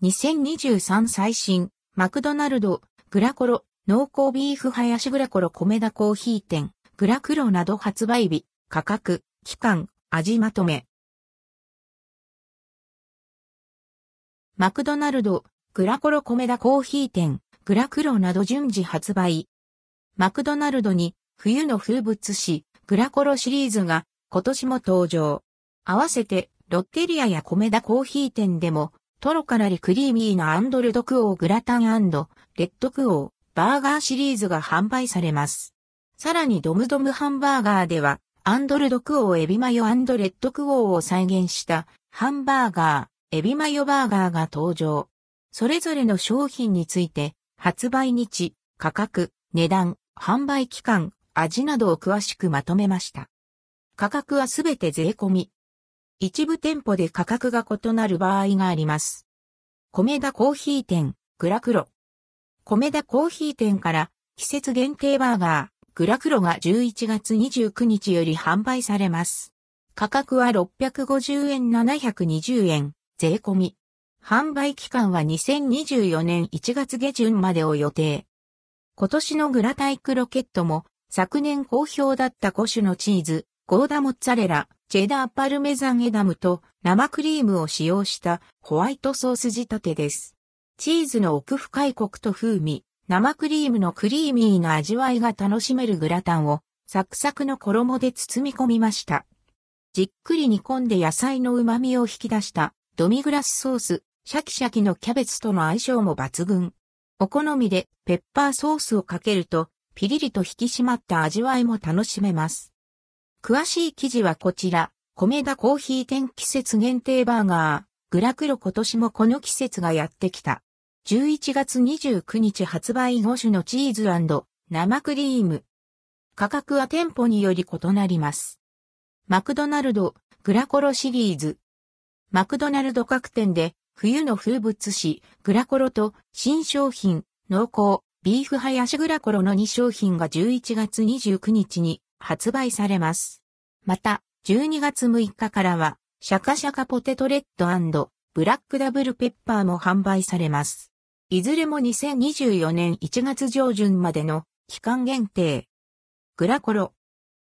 2023最新、マクドナルド、グラコロ、濃厚ビーフハヤシグラコロ米田コーヒー店、グラクロなど発売日、価格、期間、味まとめ。マクドナルド、グラコロ米田コーヒー店、グラクロなど順次発売。マクドナルドに冬の風物詩、グラコロシリーズが今年も登場。合わせてロッテリアやコメダ珈琲店でもトロカラリクリーミーな&ldquo グラタン &rdquo バーガーシリーズが販売されます。さらにドムドムハンバーガーでは&ldquo エビマヨ &rdquo を再現したハンバーガー、エビマヨバーガーが登場。それぞれの商品について発売日、価格、値段、販売期間、味などを詳しくまとめました。価格はすべて税込み。一部店舗で価格が異なる場合があります。米田コーヒー店、グラクロ。米田コーヒー店から季節限定バーガー、グラクロが11月29日より販売されます。価格は650円720円、税込み。販売期間は2024年1月下旬までを予定。今年のグラタイクロケットも昨年好評だった5種のチーズ、ゴーダモッツァレラ、チェダーパルメザンエダムと生クリームを使用したホワイトソース仕立てです。チーズの奥深いコクと風味、生クリームのクリーミーな味わいが楽しめるグラタンをサクサクの衣で包み込みました。じっくり煮込んで野菜の旨味を引き出したドミグラスソース、シャキシャキのキャベツとの相性も抜群。お好みでペッパーソースをかけるとピリリと引き締まった味わいも楽しめます。詳しい記事はこちら、米田コーヒー店季節限定バーガー、グラクロ今年もこの季節がやってきた。11月29日発売5種のチーズ生クリーム。価格は店舗により異なります。マクドナルド、グラコロシリーズ。マクドナルド各店で冬の風物詩、グラコロと新商品、濃厚、ビーフハヤシグラコロの2商品が11月29日に発売されます。また、12月6日からは、シャカシャカポテトレッドブラックダブルペッパーも販売されます。いずれも2024年1月上旬までの期間限定。グラコロ。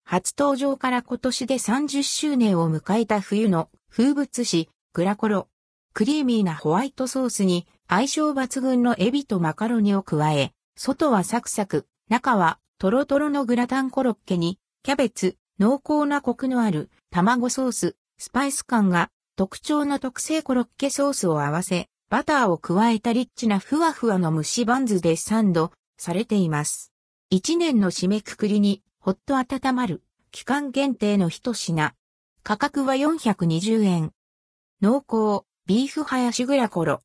初登場から今年で30周年を迎えた冬の風物詩、グラコロ。クリーミーなホワイトソースに相性抜群のエビとマカロニを加え、外はサクサク、中はトロトロのグラタンコロッケに、キャベツ、濃厚なコクのある卵ソース、スパイス感が特徴の特製コロッケソースを合わせ、バターを加えたリッチなふわふわの蒸しバンズでサンドされています。一年の締めくくりにほっと温まる期間限定の一品。価格は420円。濃厚、ビーフハヤシグラコロ。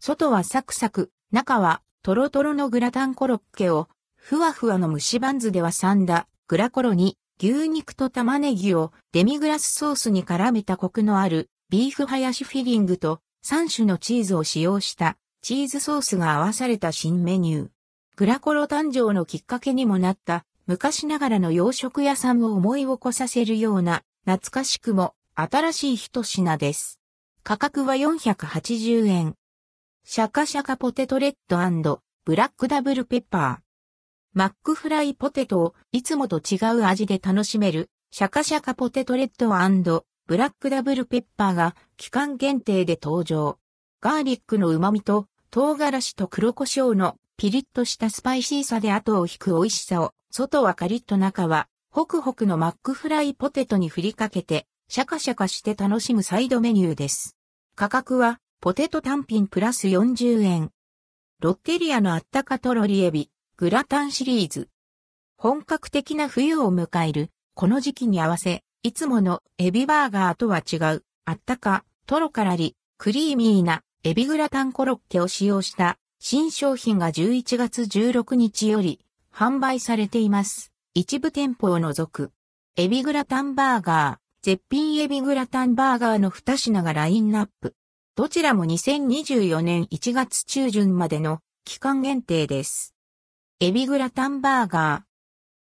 外はサクサク、中はトロトロのグラタンコロッケを、ふわふわの蒸しバンズではサンダ、グラコロに、牛肉と玉ねぎをデミグラスソースに絡めたコクのあるビーフハヤシフィリングと3種のチーズを使用したチーズソースが合わされた新メニュー。グラコロ誕生のきっかけにもなった昔ながらの洋食屋さんを思い起こさせるような懐かしくも新しい一品です。価格は480円。シャカシャカポテトレッドブラックダブルペッパー。マックフライポテトをいつもと違う味で楽しめるシャカシャカポテトレッドブラックダブルペッパーが期間限定で登場。ガーリックの旨味と唐辛子と黒胡椒のピリッとしたスパイシーさで後を引く美味しさを、外はカリッと中はホクホクのマックフライポテトに振りかけてシャカシャカして楽しむサイドメニューです。価格はポテト単品プラス40円。ロッテリアのあったかとろりエビ、グラタンシリーズ。本格的な冬を迎える、この時期に合わせ、いつものエビバーガーとは違う、あったか、トロからり、クリーミーなエビグラタンコロッケを使用した新商品が11月16日より販売されています。一部店舗を除く、エビグラタンバーガー、絶品エビグラタンバーガーの2品がラインナップ。どちらも2024年1月中旬までの期間限定です。エビグラタンバーガー。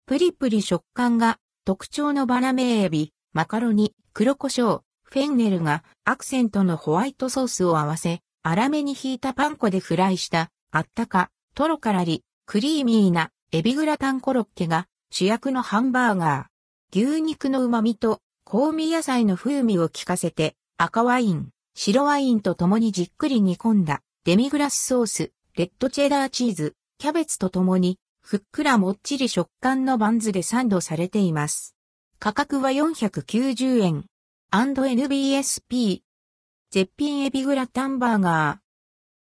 プリプリ食感が特徴のバラメエビ、マカロニ、黒胡椒、フェンネルがアクセントのホワイトソースを合わせ、粗めに引いたパン粉でフライしたあったか、トロからり、クリーミーなエビグラタンコロッケが主役のハンバーガー。牛肉の旨味と香味野菜の風味を効かせて赤ワイン、白ワインと共にじっくり煮込んだデミグラスソース、レッドチェダーチーズ、キャベツと共にふっくらもっちり食感のバンズでサンドされています。価格は490円。&NBSP。絶品エビグラタンバーガー。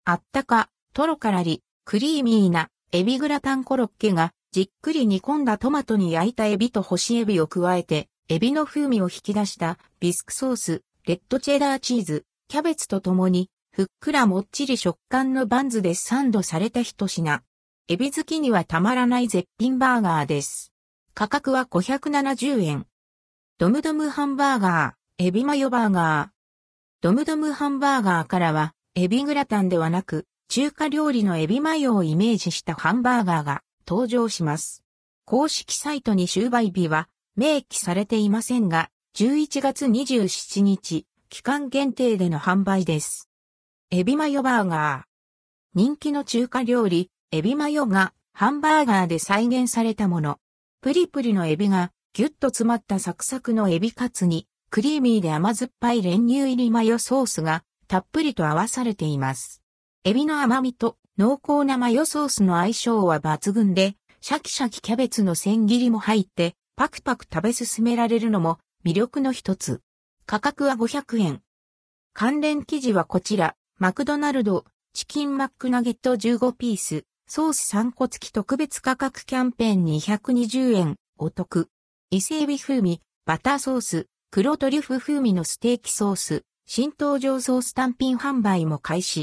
あったか、トロからり、クリーミーなエビグラタンコロッケがじっくり煮込んだトマトに焼いたエビと干しエビを加えて、エビの風味を引き出したビスクソース、レッドチェダーチーズ、キャベツと共に、ふっくらもっちり食感のバンズでサンドされた一品。エビ好きにはたまらない絶品バーガーです。価格は570円。ドムドムハンバーガー、エビマヨバーガー。ドムドムハンバーガーからは、エビグラタンではなく、中華料理のエビマヨをイメージしたハンバーガーが登場します。公式サイトに終売日は明記されていませんが、11月27日、期間限定での販売です。エビマヨバーガー。人気の中華料理、エビマヨがハンバーガーで再現されたもの。プリプリのエビがぎゅっと詰まったサクサクのエビカツに、クリーミーで甘酸っぱい練乳入りマヨソースがたっぷりと合わされています。エビの甘みと濃厚なマヨソースの相性は抜群で、シャキシャキキャベツの千切りも入って、パクパク食べ進められるのも魅力の一つ。価格は500円。関連記事はこちら、マクドナルド、チキンマックナゲット15ピース、ソース3個付き特別価格キャンペーン220円、お得。伊勢海老風味、バターソース、黒トリュフ風味のステーキソース、新登場ソース単品販売も開始。